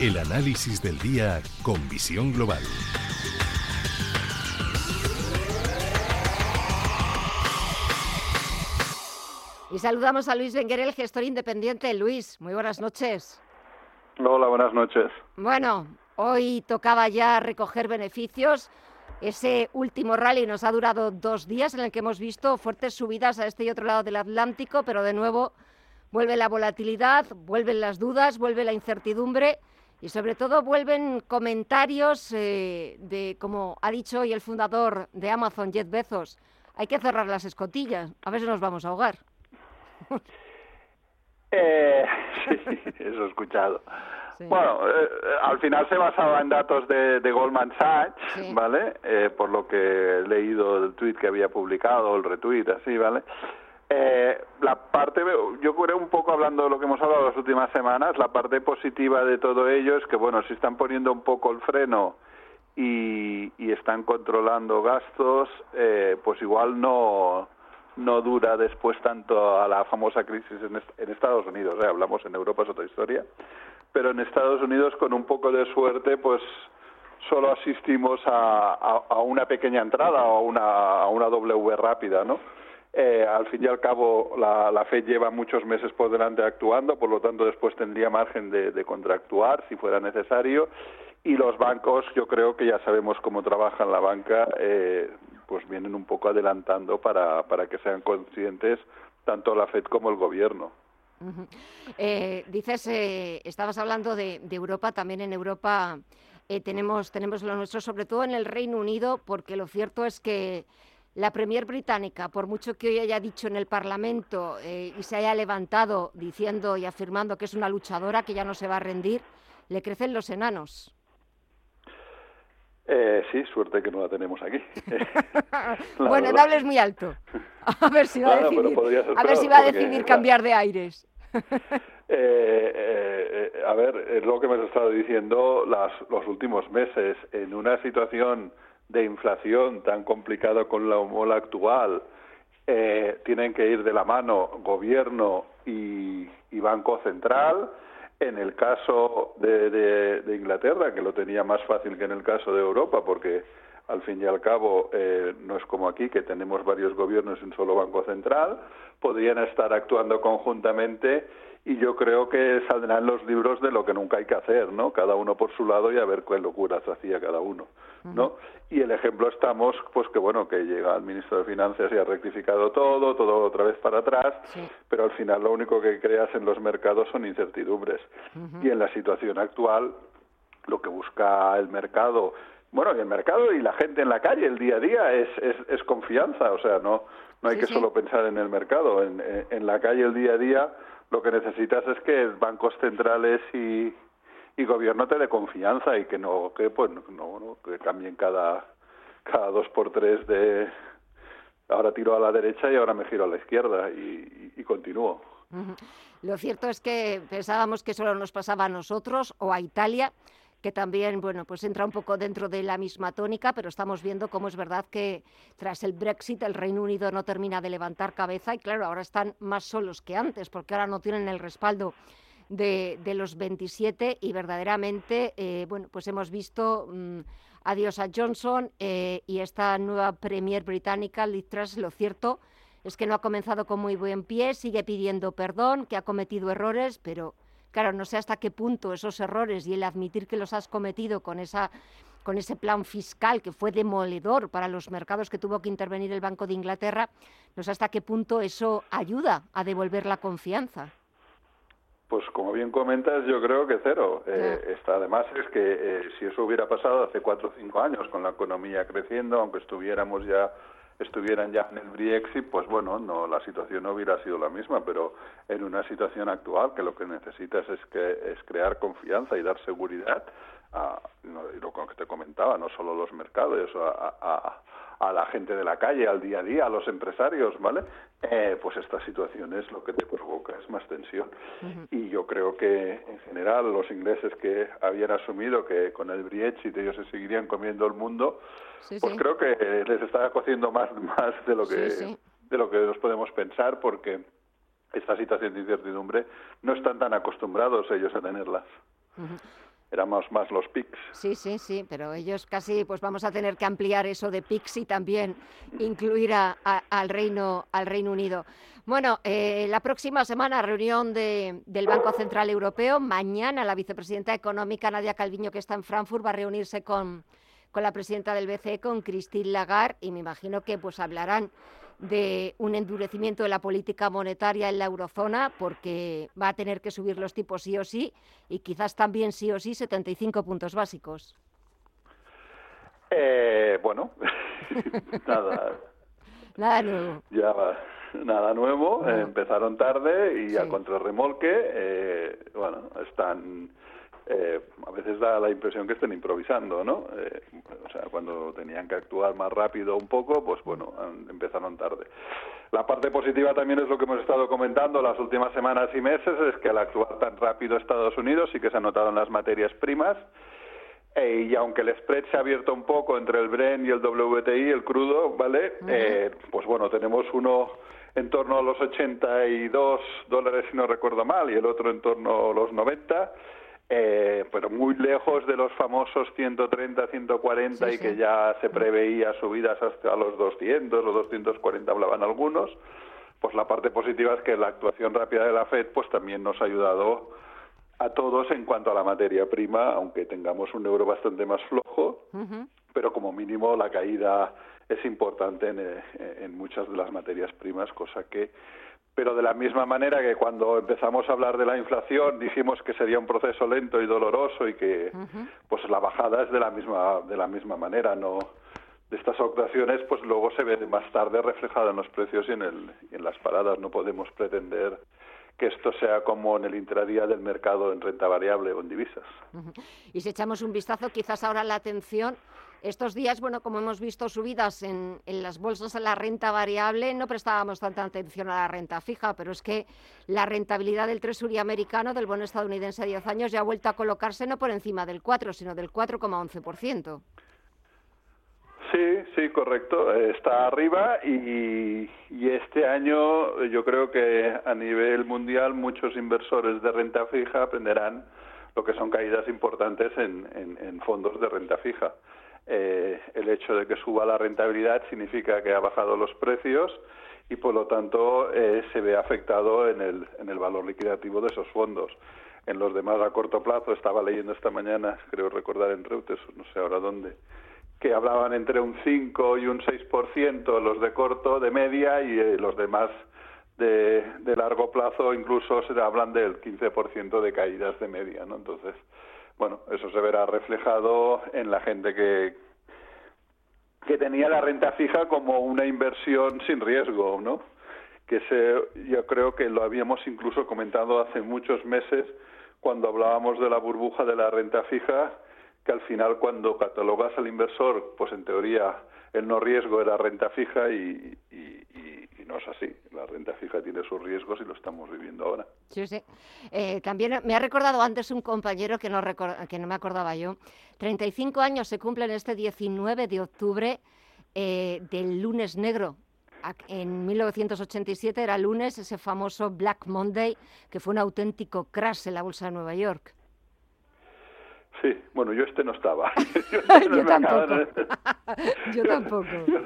El análisis del día con visión global. Y saludamos a Luis Benguer, el gestor independiente. Luis, muy buenas noches. Hola, buenas noches. Bueno, hoy tocaba ya recoger beneficios. Ese último rally nos ha durado dos días en el que hemos visto fuertes subidas a este y otro lado del Atlántico, pero de nuevo vuelve la volatilidad, vuelven las dudas, vuelve la incertidumbre y sobre todo vuelven comentarios eh, de, como ha dicho hoy el fundador de Amazon, Jeff Bezos, hay que cerrar las escotillas, a si nos vamos a ahogar. Eh, sí, eso he escuchado. Bueno, eh, al final se basaba en datos de, Goldman Sachs, ¿vale? por lo que he leído el tweet que había publicado, el retweet, así, ¿vale? Eh, la parte, yo creo un poco hablando de lo que hemos hablado las últimas semanas, la parte positiva de todo ello es que, bueno, si están poniendo un poco el freno y, están controlando gastos, eh, pues igual no, no dura después tanto a la famosa crisis en, Estados Unidos. ¿eh? Hablamos en Europa, es otra historia. Pero en Estados Unidos, con un poco de suerte, pues solo asistimos a, a, una pequeña entrada o a una, a una W rápida, ¿no? Eh, al fin y al cabo, la, la FED lleva muchos meses por delante actuando, por lo tanto, después tendría margen de, contractuar si fuera necesario. Y los bancos, yo creo que ya sabemos cómo trabaja la banca, eh, pues vienen un poco adelantando para, para que sean conscientes tanto la FED como el gobierno. Eh, dices, estabas hablando de, Europa, también en Europa tenemos, tenemos lo nuestro, sobre todo en el Reino Unido, porque lo cierto es que la Premier británica, por mucho que hoy haya dicho en el Parlamento eh, y se haya levantado diciendo y afirmando que es una luchadora, que ya no se va a rendir, le crecen los enanos. Eh, sí, suerte que no la tenemos aquí. bueno, no hables muy alto. A ver si va a decidir, a ver si va a decidir cambiar de aires. Eh, a ver, es lo que me has estado diciendo las, los últimos meses. En una situación de inflación tan complicado con la mola actual, eh, tienen que ir de la mano gobierno y, Banco Central. En el caso de, Inglaterra, que lo tenía más fácil que en el caso de Europa, porque al fin y al cabo eh, no es como aquí, que tenemos varios gobiernos y un solo Banco Central, podrían estar actuando conjuntamente y yo creo que saldrán los libros de lo que nunca hay que hacer, ¿no? Cada uno por su lado y a ver qué locuras hacía cada uno, ¿no? Y el ejemplo estamos, pues que bueno, que llega el ministro de Finanzas y ha rectificado todo, todo otra vez para atrás, pero al final lo único que creas en los mercados son incertidumbres. Y en la situación actual, lo que busca el mercado, bueno, y el mercado y la gente en la calle, el día a día, es, es, es confianza, o sea, no, no hay que solo pensar en el mercado, en, en la calle el día a día lo que necesitas es que bancos centrales y, y gobierno te dé confianza y que no que pues no, que cambien cada cada dos por tres de ahora tiro a la derecha y ahora me giro a la izquierda y, y, continúo. Lo cierto es que pensábamos que solo nos pasaba a nosotros o a Italia, que también, bueno, pues entra un poco dentro de la misma tónica, pero estamos viendo cómo es verdad que tras el Brexit el Reino Unido no termina de levantar cabeza y claro, ahora están más solos que antes, porque ahora no tienen el respaldo de, los 27 y verdaderamente, eh, bueno, pues hemos visto mm, adiós a Johnson eh, y esta nueva Premier británica, Liz Truss, lo cierto es que no ha comenzado con muy buen pie, sigue pidiendo perdón, que ha cometido errores, pero Claro, no sé hasta qué punto esos errores y el admitir que los has cometido con esa con ese plan fiscal que fue demoledor para los mercados que tuvo que intervenir el Banco de Inglaterra, no sé hasta qué punto eso ayuda a devolver la confianza. Pues como bien comentas, yo creo que cero. Eh, está, además es que eh, si eso hubiera pasado hace cuatro o cinco años con la economía creciendo, aunque estuviéramos ya estuvieran ya en el Brexit, pues bueno, no la situación no hubiera sido la misma, pero en una situación actual que lo que necesitas es que es crear confianza y dar seguridad a lo que te comentaba, no solo los mercados, a, a la gente de la calle, al día a día, a los empresarios, ¿vale? Eh, pues esta situación es lo que te provoca, es más tensión. Y yo creo que en general los ingleses que habían asumido que con el Brexit ellos se seguirían comiendo el mundo, pues creo que les está cociendo más, más de lo que de lo que nos podemos pensar porque esta situación de incertidumbre no están tan acostumbrados ellos a tenerlas éramos más los PICs. Sí, sí, sí, pero ellos casi, pues vamos a tener que ampliar eso de PICs y también incluir al, Reino, al Reino Unido. Bueno, eh, la próxima semana reunión de, del Banco Central Europeo. Mañana la vicepresidenta económica Nadia Calviño, que está en Frankfurt, va a reunirse con, con la presidenta del BCE, con Christine Lagarde, y me imagino que pues hablarán de un endurecimiento de la política monetaria en la eurozona porque va a tener que subir los tipos sí o sí y quizás también sí o sí 75 puntos básicos. Eh, bueno, nada. nada nuevo. Ya va. Nada nuevo, empezaron tarde y a contrarremolque, eh, bueno, están eh, a veces da la impresión que estén improvisando, ¿no? Eh, o sea, cuando tenían que actuar más rápido un poco, pues bueno, empezaron tarde. La parte positiva también es lo que hemos estado comentando las últimas semanas y meses, es que al actuar tan rápido Estados Unidos sí que se en las materias primas, eh, y aunque el spread se ha abierto un poco entre el Bren y el WTI, el crudo, ¿vale? pues bueno, tenemos uno en torno a los 82 dólares, si no recuerdo mal, y el otro en torno a los 90 eh, pero muy lejos de los famosos 130, 140 y que ya se preveía subidas hasta los 200 o 240 hablaban algunos. Pues la parte positiva es que la actuación rápida de la Fed pues también nos ha ayudado a todos en cuanto a la materia prima, aunque tengamos un euro bastante más flojo, pero como mínimo la caída es importante en, eh, en muchas de las materias primas, cosa que pero de la misma manera que cuando empezamos a hablar de la inflación dijimos que sería un proceso lento y doloroso y que pues la bajada es de la misma de la misma manera no de estas actuaciones pues luego se ve más tarde reflejado en los precios y en el en las paradas. No podemos pretender que esto sea como en el intradía del mercado en renta variable o en divisas. Y si echamos un vistazo, quizás ahora la atención estos días, bueno, como hemos visto subidas en, las bolsas en la renta variable, no prestábamos tanta atención a la renta fija, pero es que la rentabilidad del Treasury americano, del bono estadounidense a 10 años, ya ha vuelto a colocarse no por encima del 4, sino del 4,11%. Sí, sí, correcto. Está arriba y, este año yo creo que a nivel mundial muchos inversores de renta fija aprenderán lo que son caídas importantes en fondos de renta fija. Eh, el hecho de que suba la rentabilidad significa que ha bajado los precios y por lo tanto eh, se ve afectado en el, en el valor liquidativo de esos fondos. En los demás a corto plazo, estaba leyendo esta mañana, creo recordar en Reuters, no sé ahora dónde, que hablaban entre un 5 y un 6% los de corto, de media, y eh, los demás de, de largo plazo incluso se hablan del 15% de caídas de media, ¿no? Entonces, bueno, eso se verá reflejado en la gente que, que tenía la renta fija como una inversión sin riesgo, ¿no? Que se, yo creo que lo habíamos incluso comentado hace muchos meses cuando hablábamos de la burbuja de la renta fija, que al final cuando catalogas al inversor, pues en teoría el no riesgo era renta fija y, no es así. La renta fija tiene sus riesgos y lo estamos viviendo ahora. Sí, sí. Eh, también me ha recordado antes un compañero que no, que no me acordaba yo. 35 años se cumplen este 19 de octubre eh, del lunes negro. En 1987 era lunes, ese famoso Black Monday, que fue un auténtico crash en la bolsa de Nueva York. Sí, bueno, yo este no estaba. yo, tampoco. yo tampoco. Yo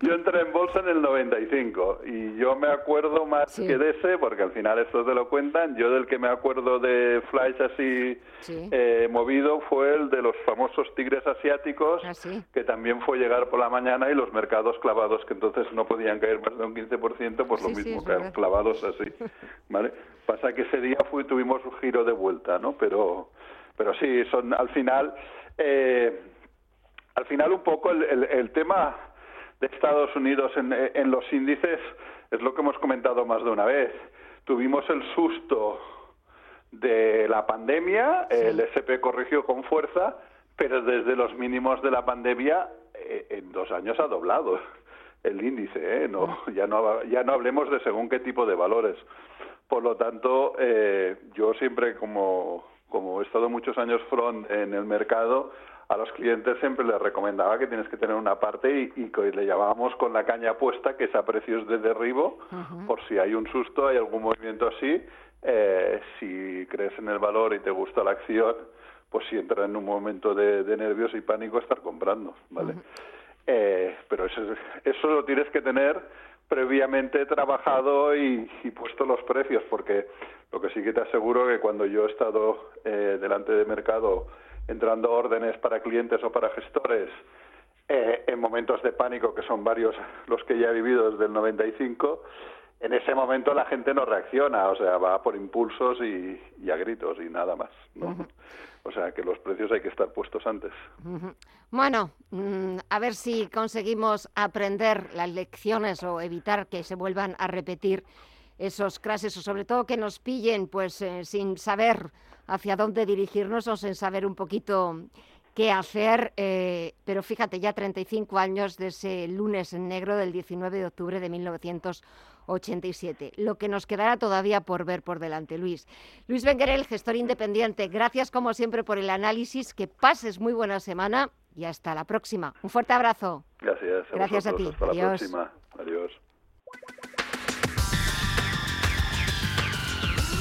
entré en bolsa en el 95 y yo me acuerdo más que de ese, porque al final estos te lo cuentan, yo del que me acuerdo de flash así eh, movido fue el de los famosos tigres asiáticos, ah, que también fue llegar por la mañana y los mercados clavados, que entonces no podían caer más de un 15%, pues lo mismo, clavados así. ¿vale? Pasa que ese día fue, tuvimos un giro de vuelta, ¿no? Pero, pero sí, son al final... Eh, al final un poco el tema de Estados Unidos en, en los índices es lo que hemos comentado más de una vez. Tuvimos el susto de la pandemia, el SP corrigió con fuerza, pero desde los mínimos de la pandemia eh, en dos años ha doblado el índice, ¿eh? no, ya, no, ya no hablemos de según qué tipo de valores. Por lo tanto, eh, yo siempre, como, como he estado muchos años front en el mercado, a los clientes siempre les recomendaba que tienes que tener una parte y, y le llamábamos con la caña puesta, que es a precios de derribo, por si hay un susto, hay algún movimiento así, eh, si crees en el valor y te gusta la acción, pues si entra en un momento de, nervios y pánico, estar comprando, ¿vale? eh, pero eso, eso lo tienes que tener previamente trabajado y, puesto los precios, porque lo que sí que te aseguro que cuando yo he estado eh, delante de mercado entrando órdenes para clientes o para gestores eh, en momentos de pánico, que son varios los que ya he vivido desde el 95, en ese momento la gente no reacciona, o sea, va por impulsos y, a gritos y nada más. O sea, que los precios hay que estar puestos antes. Bueno, mm, a ver si conseguimos aprender las lecciones o evitar que se vuelvan a repetir esos crashes o sobre todo que nos pillen pues eh, sin saber hacia dónde dirigirnos o sin saber un poquito qué hacer, eh, pero fíjate, ya 35 años de ese lunes en negro del 19 de octubre de 1987. Lo que nos quedará todavía por ver por delante, Luis. Luis Benguerel, gestor independiente, gracias como siempre por el análisis, que pases muy buena semana y hasta la próxima. Un fuerte abrazo. Gracias. gracias a ti. Hasta la próxima. Adiós.